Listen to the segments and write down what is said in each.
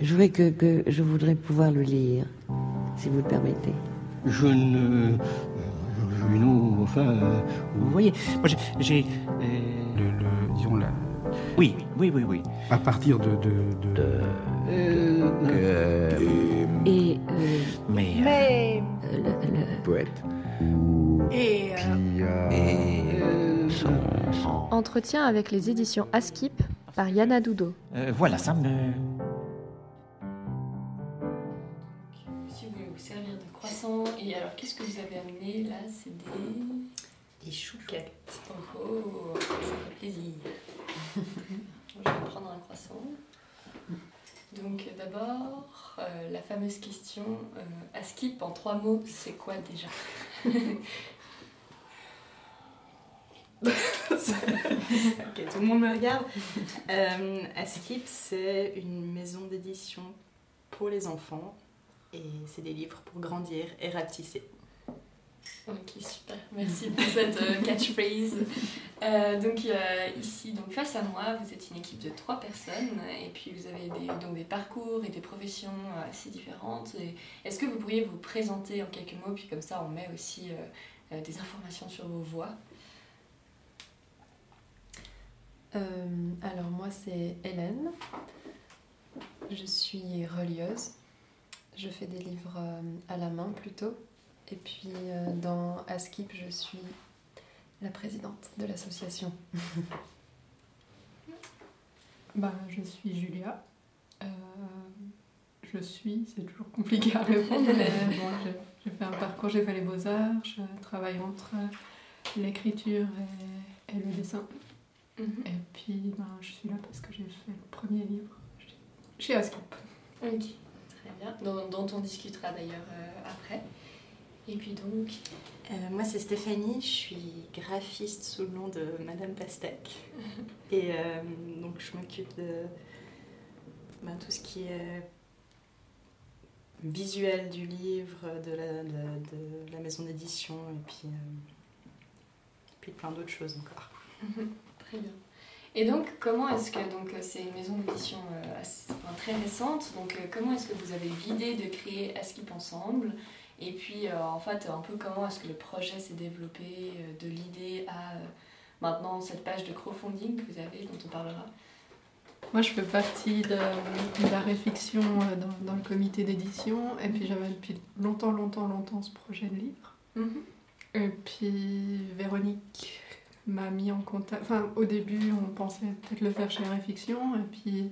Je voudrais, que, que, je voudrais pouvoir le lire, si vous le permettez. Je ne. non, enfin. euh, vous voyez, moi j'ai. euh, Le, le- disons la, Oui, oui, oui, oui. à partir de, de, de- Euh, Et euh, mais. euh, Mais. le- le- poète Et. euh, qui a euh, Entretien avec les éditions Askip par Yana Dudo. euh, voilà, ça me. Et alors qu'est-ce que vous avez amené là? C'est des. Des chouquettes. Oh, oh, ça fait plaisir. Je vais prendre un croissant. Donc euh, d'abord, euh, la fameuse question euh, à skip en trois mots, c'est quoi déjà? Ok, tout le monde me regarde. Euh, Askip, c'est une maison d'édition pour les enfants et c'est des livres pour grandir et rapetisser. Ok, super. Merci pour cette euh, catchphrase. Euh, donc euh, ici, donc face à moi, vous êtes une équipe de trois personnes et puis vous avez des, donc des parcours et des professions assez différentes. Est-ce que vous pourriez vous présenter en quelques mots, puis comme ça on met aussi des informations sur vos voix Euh, alors moi c'est Hélène. Je suis relieuse. Je fais des livres euh, à la main plutôt. Et puis euh, dans Askip, je suis la présidente de l'association. Bah, je suis Julia. Euh, je suis, c'est toujours compliqué à répondre, mais bon, j'ai- fait un parcours, j'ai fait les beaux-arts, je travaille entre l'écriture et, et le dessin. Et puis, ben, je suis là parce que j'ai fait le premier livre chez- chez Askip. Ok, très bien. Dont, dont on discutera d'ailleurs euh, après. Et puis donc, Euh, moi, c'est Stéphanie, je suis graphiste sous le nom de Madame Pastèque. Et euh, donc, je m'occupe de ben, tout ce qui est visuel du livre, de la, de, de la maison d'édition et puis, euh, puis plein d'autres choses encore. Très bien. Et donc, comment est-ce que donc euh, c'est une maison d'édition euh, enfin, très récente. Donc, euh, comment est-ce que vous avez l'idée de créer Askip ensemble? Et puis, euh, en fait, un peu comment est-ce que le projet s'est développé de l'idée à maintenant cette page de crowdfunding que vous avez, dont on parlera? Moi, je fais partie de, de la réflexion dans, dans le comité d'édition. Et puis, j'avais depuis longtemps, longtemps, longtemps ce projet de livre. Et puis Véronique m'a mis en contact. Enfin, au début, on pensait peut-être le faire chez Réfiction. Et puis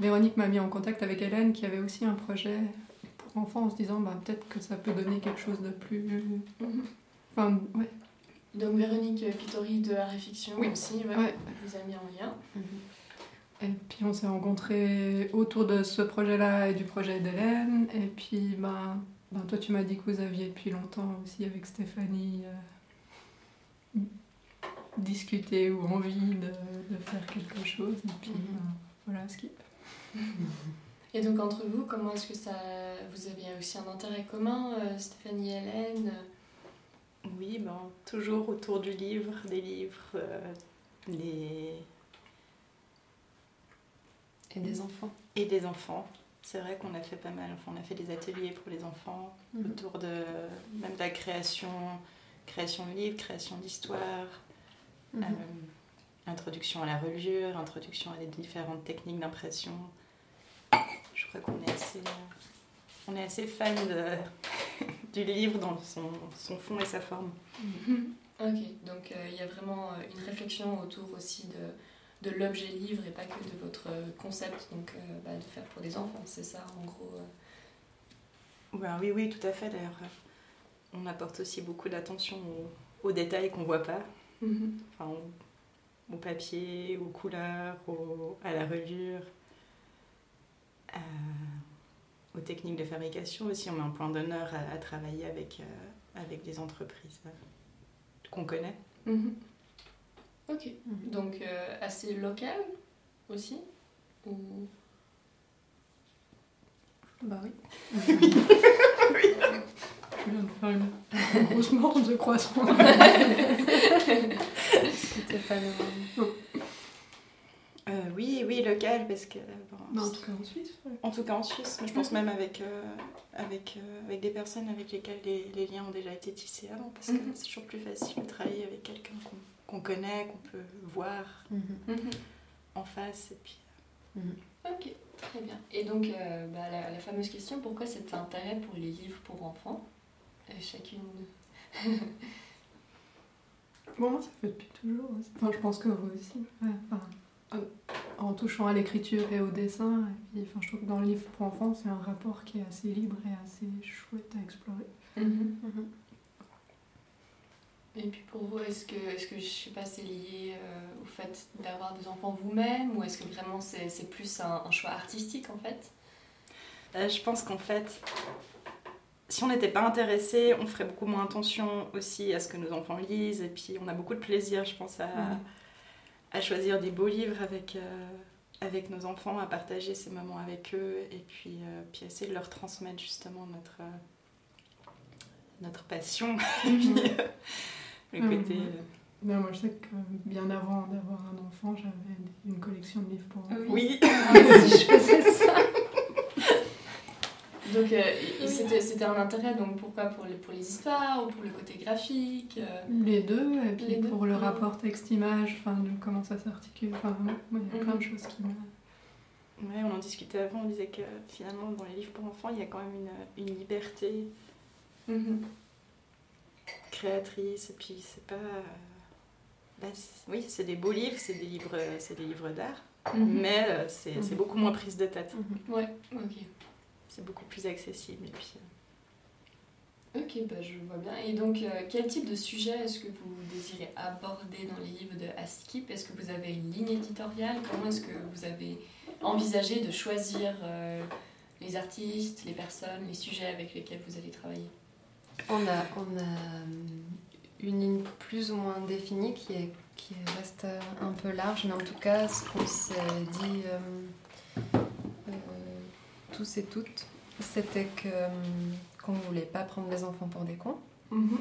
Véronique m'a mis en contact avec Hélène qui avait aussi un projet pour enfants en se disant bah, peut-être que ça peut donner quelque chose de plus. Enfin, ouais. Donc, Véronique Pittori de la Réfiction Oui. aussi, ouais, Ouais. vous a mis en lien. Et puis on s'est rencontrés autour de ce projet-là et du projet d'Hélène. Et puis ben, ben, toi tu m'as dit que vous aviez depuis longtemps aussi avec Stéphanie euh, discuté ou envie de, de faire quelque chose. Et puis ben, voilà, skip. Et donc, entre vous, comment est-ce que ça. Vous aviez aussi un intérêt commun, euh, Stéphanie et Hélène Oui, ben, toujours autour du livre, des livres, euh, des... Et des enfants. et des enfants. C'est vrai qu'on a fait pas mal, enfin, on a fait des ateliers pour les enfants Mhm. autour de même de la création, création de livres, création d'histoires, Mhm. euh, introduction à la reliure, introduction à des différentes techniques d'impression. Je crois qu'on est assez, on est assez fan de, du livre dans son, son fond et sa forme. Ok, donc euh, il y a vraiment euh, une réflexion autour aussi de, de l'objet livre et pas que de votre concept, donc euh, bah, de faire pour des enfants, c'est ça en gros. euh. Ben oui, oui, tout à fait. D'ailleurs, on apporte aussi beaucoup d'attention aux, aux détails qu'on voit pas. Enfin, au, au papier, aux couleurs, au- à la reliure, aux techniques de fabrication aussi. On met un point d'honneur à, à travailler avec, euh, avec des entreprises euh, qu'on connaît. Ok, donc euh, assez local aussi ou... Bah oui. Je viens de faire une, grosse morte de croissant. C'était pas le même. Euh, oui, oui, local parce que. Bon, en tout cas en Suisse. En tout cas en Suisse, mais je pense même avec, avec, avec des personnes avec lesquelles les, les, liens ont déjà été tissés avant parce que mhm. c'est toujours plus facile de travailler avec quelqu'un qu'on connaît, qu'on peut voir mhm. en face. Et puis, Ok, très bien. Et donc, bah, la, la, fameuse question pourquoi cet intérêt pour les livres pour enfants Chacune. Bon, moi, ça fait depuis toujours. Enfin, je pense que vous aussi. en touchant à l'écriture et au dessin, et puis, enfin, je trouve que dans le livre pour enfants, c'est un rapport qui est assez libre et assez chouette à explorer. Mhm. Mhm. Et puis pour vous, est-ce que, est -ce que je sais pas, c'est lié euh, au fait d'avoir des enfants vous-même ou est-ce que vraiment c'est plus un, choix artistique en fait? Euh, Je pense qu'en fait, si on n'était pas intéressé, on ferait beaucoup moins attention aussi à ce que nos enfants lisent. Et puis, on a beaucoup de plaisir, je pense, à, choisir des beaux livres avec, euh, avec nos enfants, à partager ces moments avec eux et puis, puis essayer de leur transmettre justement notre, notre passion. et puis, le côté. moi, je sais que bien avant d'avoir un enfant, j'avais une collection de livres pour enfants. Oui, si je faisais ça. Donc euh, c'était un intérêt, donc pourquoi pour les, pour les histoires ou pour le côté graphique euh? Les deux, et puis pour le rapport texte-image, enfin comment ça s'articule, enfin il y a plein de mhm. choses qui me... Ouais, on en discutait avant, on disait que finalement dans les livres pour enfants, il y a quand même une, une liberté mhm. Créatrice, et puis c'est pas... Bah, oui, c'est des beaux livres, c'est des livres, des livres d'art, mhm. mais c'est beaucoup moins prise de tête. Ouais, ok c'est beaucoup plus accessible. Et puis, euh. Ok, bah, je vois bien. Et donc, euh, quel type de sujet est-ce que vous désirez aborder dans les livres de Askip? Est-ce que vous avez une ligne éditoriale? Comment est-ce que vous avez envisagé de choisir euh, les artistes, les personnes, les sujets avec lesquels vous allez travailler? On a, on a une ligne plus ou moins définie qui, est, qui reste un peu large, mais en tout cas, ce qu'on s'est dit tous et toutes, c'était que euh, qu'on ne voulait pas prendre les enfants pour des cons. Mhm.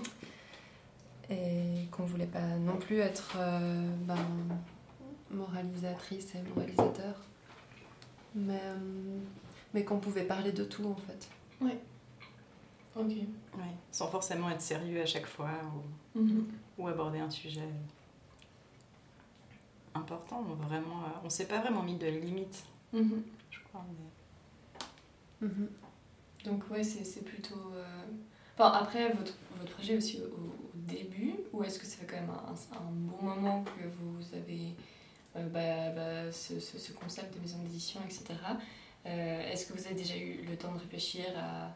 Et qu'on ne voulait pas non plus être euh, ben, moralisatrice et moralisateur. Mais, euh, mais qu'on pouvait parler de tout en fait. Oui. Ok. Ouais. Sans forcément être sérieux à chaque fois ou, mhm. ou aborder un sujet important. On vraiment, on s'est pas vraiment mis de limite, mhm. je crois. Mhm. Donc ouais, c'est plutôt... Euh, enfin, après, votre, votre projet aussi au, début, ou est-ce que ça fait quand même un, un, bon moment que vous avez euh, bah, bah, ce, ce, concept de maison d'édition, etc. Euh, est-ce que vous avez déjà eu le temps de réfléchir à,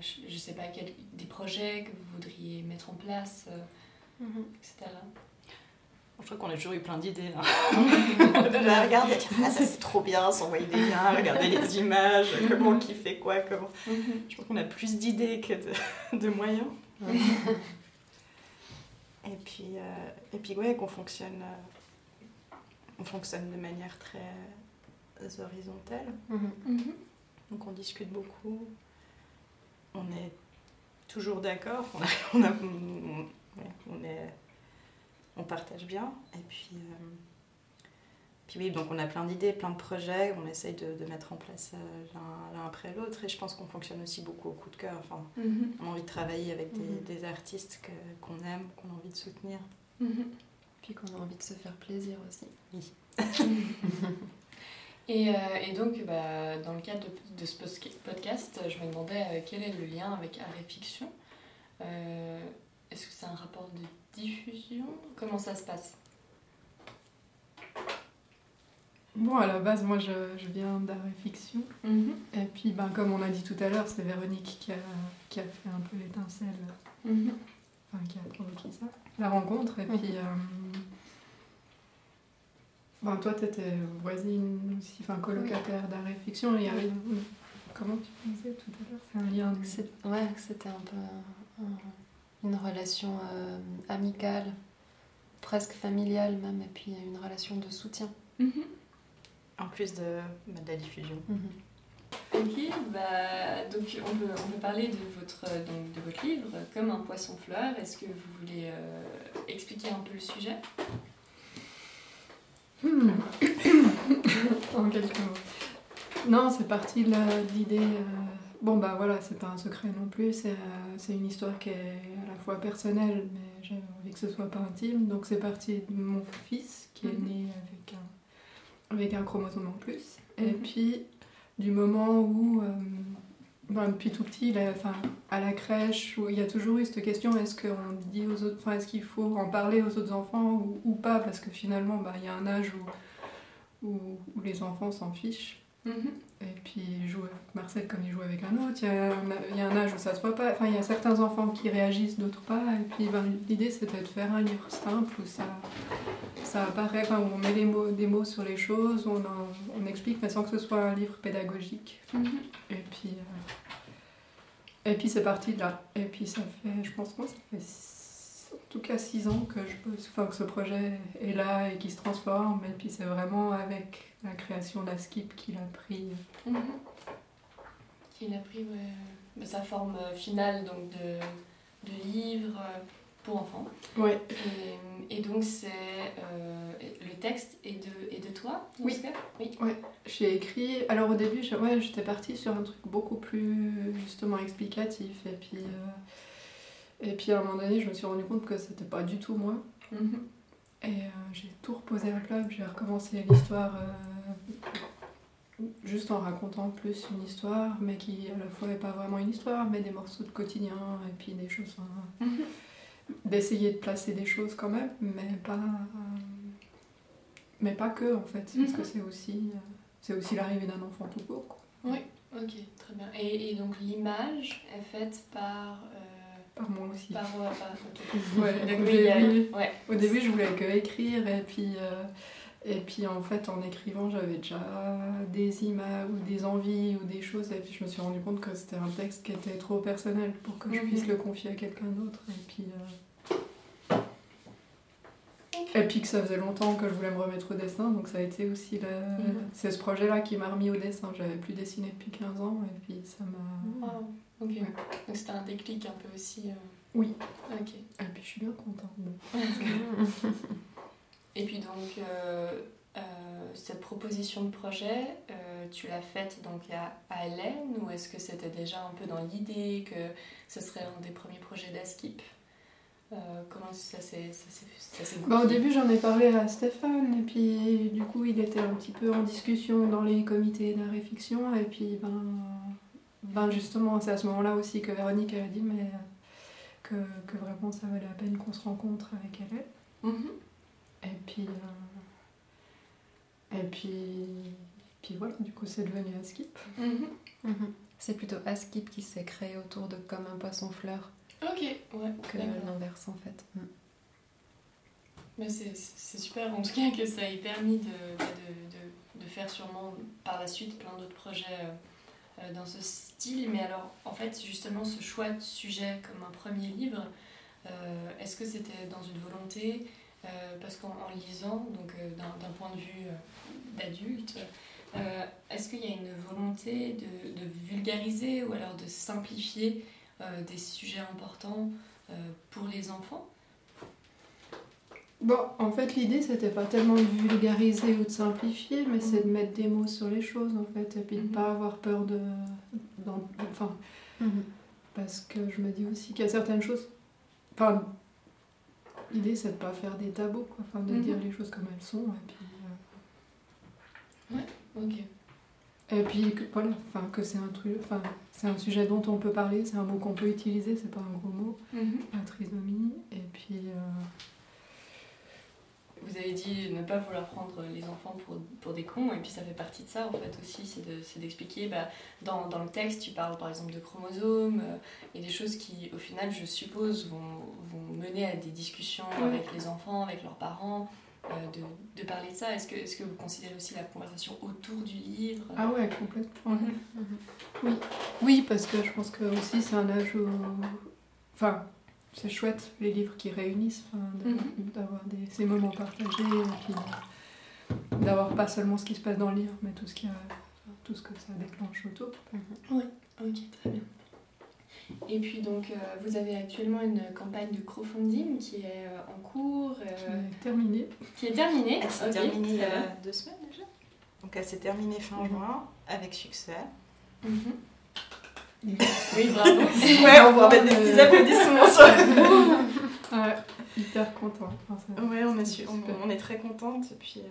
je, sais pas, quel, des projets que vous voudriez mettre en place, mhm. etc. Je crois qu'on a toujours eu plein d'idées. Hein. regarder, ah, ça c'est trop bien, s'envoyer des liens, regarder les images, comment qui fait quoi, comment. Mhm. Je crois qu'on a plus d'idées que de, de moyens. et puis, euh, et puis ouais, qu'on fonctionne, euh, on fonctionne de manière très horizontale. Mhm. Mhm. Donc on discute beaucoup. On est toujours d'accord. On, a, on est on partage bien. Et puis, euh, puis oui, donc on a plein d'idées, plein de projets, on essaye de, mettre en place euh, l'un après l'autre. Et je pense qu'on fonctionne aussi beaucoup au coup de cœur. Enfin, mhm. On a envie de travailler avec des, mhm. artistes qu'on aime, qu'on a envie de soutenir. Mhm. Puis qu'on a envie de se faire plaisir aussi. Oui. et, euh, et, donc, bah, dans le cadre de, ce podcast, je me demandais quel est le lien avec art et fiction. Est-ce que c'est un rapport de diffusion? Comment ça se passe? Bon, à la base, moi, je, viens d'art et fiction. Mhm. Et puis, ben, comme on a dit tout à l'heure, c'est Véronique qui a, qui a fait un peu l'étincelle, mhm. enfin, qui a provoqué ça, la rencontre. Et puis, euh, ben, toi, tu étais voisine aussi, enfin, colocataire d'art et fiction. Il y Comment tu disais tout à l'heure? C'est un lien de... Ouais, c'était un peu une relation euh, amicale, presque familiale même, et puis une relation de soutien. Mhm. En plus de, bah, de la diffusion. Mhm. Ok, bah, donc on peut, on peut parler de votre, donc, de votre livre, Comme un poisson fleur. Est-ce que vous voulez euh, expliquer un peu le sujet? hmm. en quelques mots. Non, c'est parti de l'idée. Euh, bon, bah voilà, c'est pas un secret non plus. C'est euh, une histoire qui est à la fois personnelle, mais j'avais envie que ce soit pas intime. Donc c'est parti de mon fils qui est mhm. né avec un, avec un chromosome en plus. Et mhm. puis du moment où. Euh, ben, depuis tout petit, à la crèche, où il y a toujours eu cette question est-ce qu'on dit aux autres, est-ce qu'il faut en parler aux autres enfants ou, pas? Parce que finalement, ben, il y a un âge où, où les enfants s'en fichent. Mhm. Et puis il joue avec Marcel comme il joue avec un autre. Il y, a un, il y a un âge où ça se voit pas. Enfin, il y a certains enfants qui réagissent, d'autres pas. Et puis ben, l'idée c'était de faire un livre simple où ça, ça apparaît, enfin, où on met des mots, des mots sur les choses, on, on explique, mais sans que ce soit un livre pédagogique. Mhm. Et puis, euh, et puis c'est parti de là. Et puis ça fait, je pense, moi, ça fait en tout cas six ans que, je, enfin, que ce projet est là et qui se transforme. Et puis c'est vraiment avec la création d'Askip qu'il a pris. Mhm. Qu'il a pris sa forme finale donc de, de livre pour enfants. Ouais. Et, donc c'est euh, le texte est de, est de toi Oui. oui. Ouais. J'ai écrit. Alors au début, ouais, j'étais partie sur un truc beaucoup plus justement explicatif. Et puis. Euh, et puis à un moment donné, je me suis rendu compte que c'était pas du tout moi. Mhm. Et euh, j'ai tout reposé à plat, j'ai recommencé l'histoire euh, juste en racontant plus une histoire, mais qui à la fois n'est pas vraiment une histoire, mais des morceaux de quotidien et puis des choses. Mhm. D'essayer de placer des choses quand même, mais pas, euh, mais pas que en fait, parce que mhm. c'est aussi, c'est aussi l'arrivée d'un enfant tout court. Quoi. Oui, ok, très bien. Et, et donc l'image est faite par par moi aussi. Par moi, par... ouais, au, début, je voulais que écrire et puis, euh, et puis en fait en écrivant j'avais déjà des images ou des envies ou des choses et puis je me suis rendu compte que c'était un texte qui était trop personnel pour que je puisse mhm. le confier à quelqu'un d'autre et puis euh, et puis que ça faisait longtemps que je voulais me remettre au dessin donc ça a été aussi le... Mhm. c'est ce projet là qui m'a remis au dessin j'avais plus dessiné depuis 15 ans et puis ça m'a Ok. Donc c'était un déclic un peu aussi. Euh, oui. Ok. Et puis je suis bien contente. Et puis donc euh, euh, cette proposition de projet, tu l'as faite donc à, Hélène ou est-ce que c'était déjà un peu dans l'idée que ce serait un des premiers projets d'Askip? Comment ça s'est bah, Au début, j'en ai parlé à Stéphane, et puis du coup, il était un petit peu en discussion dans les comités de réflexion, et puis ben, ben justement, c'est à ce moment-là aussi que Véronique a dit mais que, que, vraiment ça valait la peine qu'on se rencontre avec elle. Mhm. Et puis. Euh, et puis. Puis voilà, du coup, c'est devenu Askip. Mhm. Mhm. C'est plutôt Askip qui s'est créé autour de Comme un poisson-fleur. Ok, ouais. Que l'inverse en fait. Mm. Mais c'est super en tout cas que ça ait permis de, de, de, de faire sûrement par la suite plein d'autres projets. Euh, dans ce style. Mais alors, en fait, justement, ce choix de sujet comme un premier livre, euh, est-ce que c'était dans une volonté euh, Parce qu'en lisant, donc d'un point de vue d'adulte, est-ce qu'il y a une volonté de, de, vulgariser ou alors de simplifier des sujets importants pour les enfants? Bon, en fait, l'idée, c'était pas tellement de vulgariser ou de simplifier, mais c'est de mettre des mots sur les choses, en fait, et puis de ne pas avoir peur de. Enfin. Mhm. Parce que je me dis aussi qu'il y a certaines choses. Enfin, l'idée, c'est de pas faire des tabous, quoi. Enfin, de dire mhm. les choses comme elles sont, et puis. Euh, ouais, ok. Et puis, voilà, enfin, que c'est un truc. Enfin, c'est un sujet dont on peut parler, c'est un mot qu'on peut utiliser, c'est pas un gros mot, mhm. la trisomie, et puis. Euh, vous avez dit ne pas vouloir prendre les enfants pour, pour, des cons, et puis ça fait partie de ça en fait aussi, c'est d'expliquer, bah, dans, dans, le texte tu parles par exemple de chromosomes, euh, et des choses qui au final je suppose vont, vont mener à des discussions avec les enfants, avec leurs parents, euh, de, de, parler de ça. Est-ce que, est -ce que vous considérez aussi la conversation autour du livre? Ah ouais, complètement. Mhm. Oui. oui, parce que je pense que aussi c'est un âge où... Enfin, c'est chouette les livres qui réunissent, mhm. d'avoir ces moments partagés et puis d'avoir pas seulement ce qui se passe dans le livre, mais tout ce, qui a, tout ce que ça déclenche autour. Mhm. Oui, ok, très bien. Et puis donc, euh, vous avez actuellement une campagne de crowdfunding qui est euh, en cours. Euh, qui est terminée. Qui est terminée. Elle s'est terminée il y a deux semaines déjà. Donc elle s'est terminée fin Mhm. juin avec succès. Oui, bravo. Ouais, on va mettre des petits applaudissements sur Ouais, hyper content. Enfin, Ouais, on, a c'est su- on, est très contente. Et puis, euh,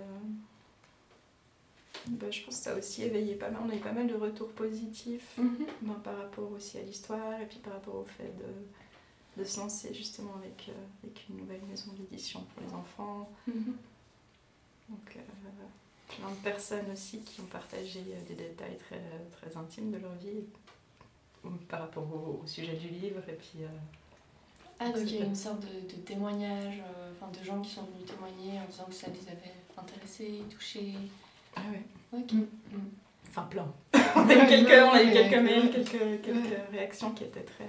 bah, je pense que ça a aussi éveillé pas mal. On a eu pas mal de retours positifs Mhm. ben, par rapport aussi à l'histoire et puis par rapport au fait de, de se lancer justement avec, euh, avec une nouvelle maison d'édition pour les enfants. Mhm. Donc, euh, plein de personnes aussi qui ont partagé des détails très, très intimes de leur vie par rapport au, au sujet du livre. Et puis, euh, Ah, donc il y a une sorte de, de témoignage, euh, enfin de gens qui sont venus témoigner en disant que ça les avait intéressés, touchés. ah ouais. Ok. Mm. Mm. Enfin, plein. on a eu quelques, on a eu quelques mails, quelques, quelques Ouais. réactions qui étaient très.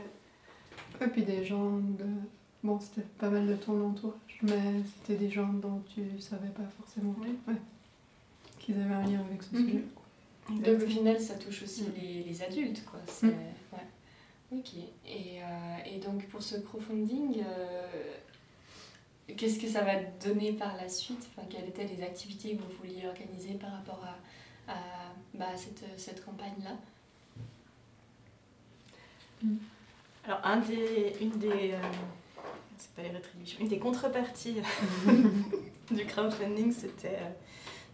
Et puis des gens de. Bon, c'était pas mal de ton entourage, mais c'était des gens dont tu savais pas forcément Oui. ouais, qu'ils avaient un lien avec ce Mhm. sujet. Donc au final, ça touche aussi Mm. les, les adultes, quoi. Mm. ouais. Ok. Et, euh, et donc pour ce crowdfunding, euh, qu'est-ce que ça va donner par la suite? Enfin, Quelles étaient les activités que vous vouliez organiser par rapport à, à, bah, cette, cette campagne-là? Alors, un des, une des. euh, c'est pas les rétributions, une des contreparties du crowdfunding, c'était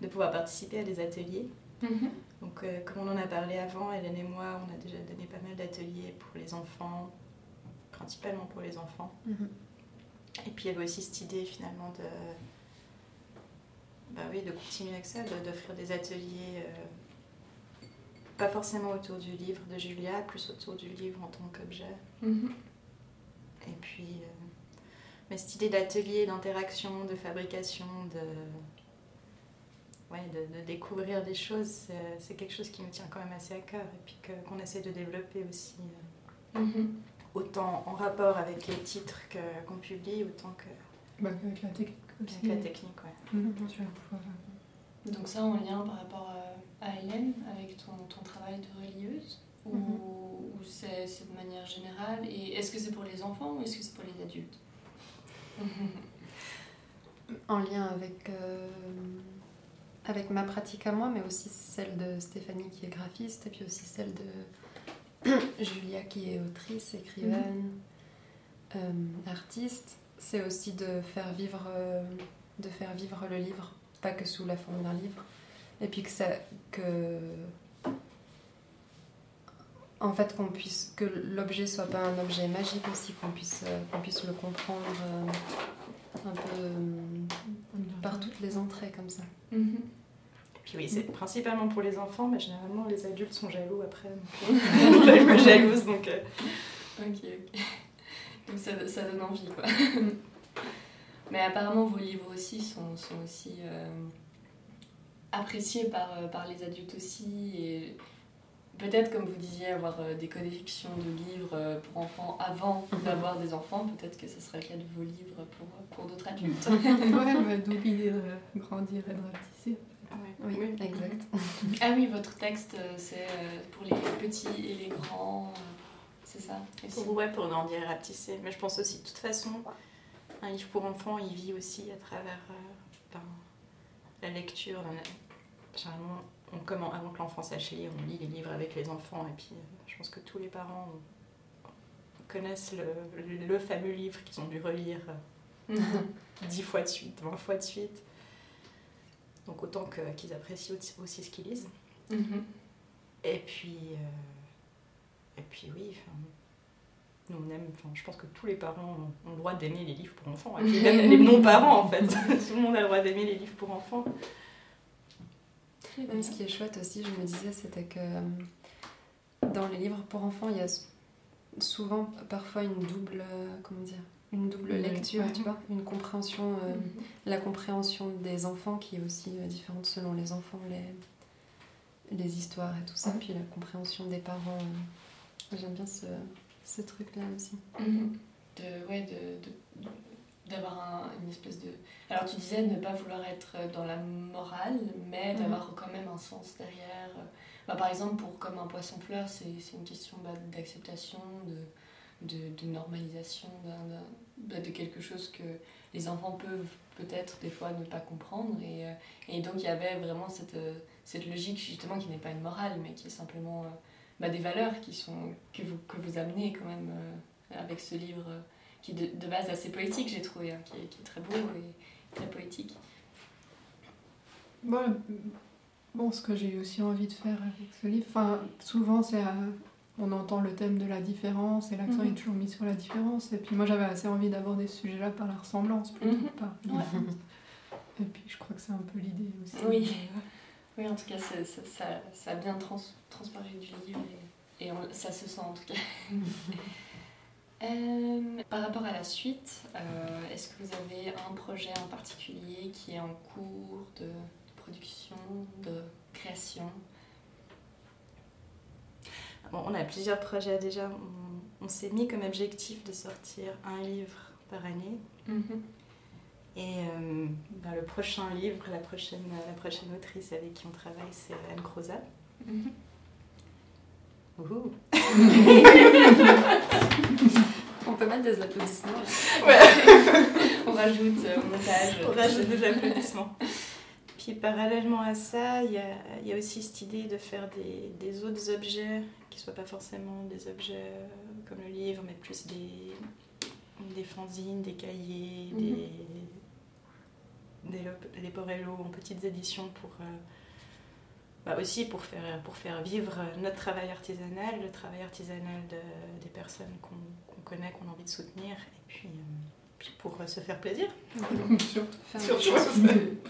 de pouvoir participer à des ateliers. Donc, euh, comme on en a parlé avant, Hélène et moi, on a déjà donné pas mal d'ateliers pour les enfants, principalement pour les enfants. Mhm. Et puis, il y avait aussi cette idée finalement de. Bah oui, de continuer avec ça, de- d'offrir des ateliers. euh, pas forcément autour du livre de Julia, plus autour du livre en tant qu'objet. Mhm. Et puis, euh, mais cette idée d'atelier, d'interaction, de fabrication, de, ouais, de, de découvrir des choses, c'est- quelque chose qui me tient quand même assez à cœur et puis qu'on essaie de développer aussi, euh, Mhm. autant en rapport avec les titres qu'on publie, autant que- Bah, avec la technique aussi. qu'avec la technique. Ouais. Mhm, Donc ça en lien par rapport à Hélène, avec ton, ton travail de relieuse Ou, ou c'est c'est de manière générale Et est-ce que c'est pour les enfants ou est-ce que c'est pour les adultes? En lien avec, euh, avec ma pratique à moi, mais aussi celle de Stéphanie qui est graphiste, et puis aussi celle de Julia qui est autrice, écrivaine, euh, artiste. C'est aussi de faire vivre, euh, de faire vivre le livre, pas que sous la forme d'un livre, et puis que ça, que en fait qu'on puisse que l'objet soit pas un objet magique aussi, qu'on puisse euh, qu'on puisse le comprendre un peu par toutes les entrées comme ça. Mhm. Puis oui, c'est principalement pour les enfants, mais généralement les adultes sont jaloux après. donc, euh, jalouse, donc euh, Ok, ok. Donc ça, ça donne envie, quoi. Mais apparemment, vos livres aussi sont, sont aussi euh, appréciés par, euh, par les adultes aussi. Et peut-être, comme vous disiez, avoir euh, des collections de livres euh, pour enfants avant d'avoir des enfants, peut-être que ce sera le cas de vos livres pour, pour d'autres adultes. ouais, d'où l'idée de grandir et de rapetisser. Oui, Oui. exact. Ah oui, votre texte, euh, c'est euh, pour les petits et les grands, euh, c'est ça? Pour, ouais, pour grandir et rapetisser. Mais je pense aussi, de toute façon, un livre pour enfants, il vit aussi à travers euh, ben, la lecture. Généralement, on commence, avant que l'enfant sache lire, on lit les livres avec les enfants. Et puis, euh, je pense que tous les parents connaissent le, le fameux livre qu'ils ont dû relire euh, dix fois de suite, 20 fois de suite. Donc autant que- qu'ils apprécient aussi, ce qu'ils lisent. Mhm. Et puis, euh, et puis oui, nous on aime, je pense que tous les parents ont, ont le droit d'aimer les livres pour enfants, et puis même les non-parents en fait. Tout le monde a le droit d'aimer les livres pour enfants. Même ce qui est chouette aussi, je me disais, c'était que euh, dans les livres pour enfants, il y a souvent parfois une double, euh, comment dire, une double lecture, ouais. tu vois, une compréhension, euh, Mhm. la compréhension des enfants qui est aussi euh, différente selon les enfants, les, les histoires et tout ça, Ouais. puis la compréhension des parents. euh, J'aime bien ce, ce truc-là aussi. Mhm. De, ouais, de, de- d'avoir un- une espèce de... Alors tu disais ne pas vouloir être dans la morale, mais Mhm. d'avoir quand même un sens derrière. Bah, par exemple, pour Comme un poisson-fleur, c'est, c'est une question bah, d'acceptation, de, de, de normalisation bah, de quelque chose que les enfants peuvent peut-être des fois ne pas comprendre. Et, et donc il y avait vraiment cette, cette logique justement qui n'est pas une morale, mais qui est simplement bah, des valeurs qui sont, que, vous, que vous amenez quand même avec ce livre qui est de, base assez poétique, j'ai trouvé, hein, qui, est, qui, est, très beau et très poétique. Bon, bon ce que j'ai aussi envie de faire avec ce livre, enfin, souvent c'est on entend le thème de la différence et l'accent mhm. est toujours mis sur la différence. Et puis moi j'avais assez envie d'aborder ce sujet-là par la ressemblance plutôt que par Et puis je crois que c'est un peu l'idée aussi. Oui. oui, en tout cas ça, ça, ça a bien trans, transparu du livre et, et ça se sent en tout cas. Euh, par rapport à la suite, euh, est-ce que vous avez un projet en particulier qui est en cours de production, de création? Bon, On a plusieurs projets déjà. On, s'est mis comme objectif de sortir un livre par année. Mhm. Et euh, ben, le prochain livre, la prochaine, la prochaine autrice avec qui on travaille, c'est Anne Croza. Mhm. On peut mettre des applaudissements. Ouais. on rajoute euh, au montage. On rajoute des applaudissements. Puis parallèlement à ça, il y a, y a, aussi cette idée de faire des, des autres objets qui ne soient pas forcément des objets euh, comme le livre, mais plus des, des fanzines, des cahiers, mhm. des, des, des en petites éditions pour. Euh, bah aussi pour faire, pour faire vivre notre travail artisanal, le travail artisanal de, des personnes qu'on connaît, qu'on a envie de soutenir, et puis, euh, pour euh, se faire plaisir. faire une chose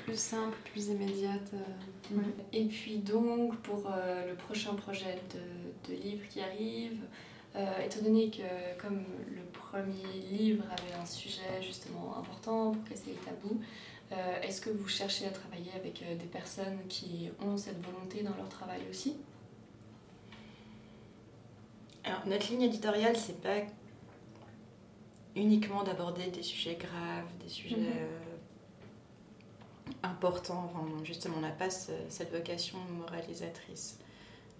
plus simple, plus immédiate. Euh, et puis donc, pour le prochain projet de, de livre qui arrive, étant donné que comme le premier livre avait un sujet justement important pour casser les tabous, est-ce que vous cherchez à travailler avec des personnes qui ont cette volonté dans leur travail aussi? Alors, notre ligne éditoriale, c'est pas uniquement d'aborder des sujets graves, des sujets mhm. euh, importants. justement, on n'a pas cette vocation moralisatrice.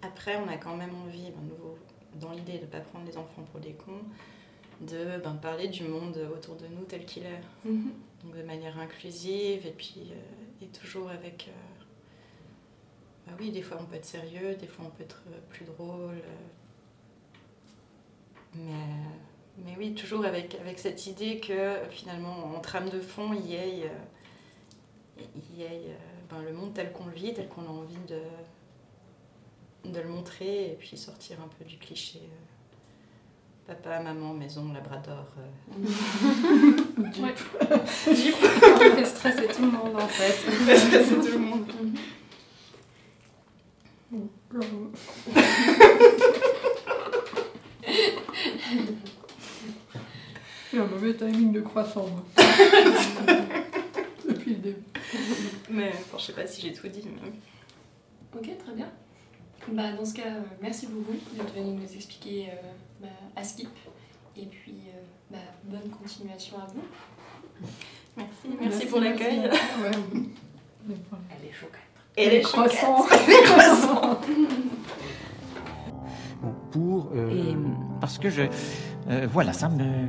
Après, on a quand même envie, ben, nouveau, dans l'idée de ne pas prendre les enfants pour des cons, de ben, parler du monde autour de nous tel qu'il est. Mhm. Donc, de manière inclusive et puis euh, et toujours avec. Euh, bah oui, des fois on peut être sérieux, des fois on peut être plus drôle. mais mais oui, toujours avec, avec cette idée que finalement, en trame de fond, il y ait, euh, il y ait euh, ben, le monde tel qu'on le vit, tel qu'on a envie de, de le montrer, et puis sortir un peu du cliché. Euh, papa, maman, maison, labrador. Jeep. Jeep. On fait stresser tout le monde en fait. stresser tout le monde. C'est un mauvais timing de croissant. Depuis le début. Mais enfin, je sais pas si j'ai tout dit. Mais... Ok, très bien. Bah, dans ce cas, euh, merci beaucoup d'être venu nous expliquer euh, bah, à Skip. Et puis, euh, bah, bonne continuation à vous. Merci, merci, pour l'accueil. Ouais. Elle est choquante. Et les croissants. les croissants. pour. parce que je. voilà, ça me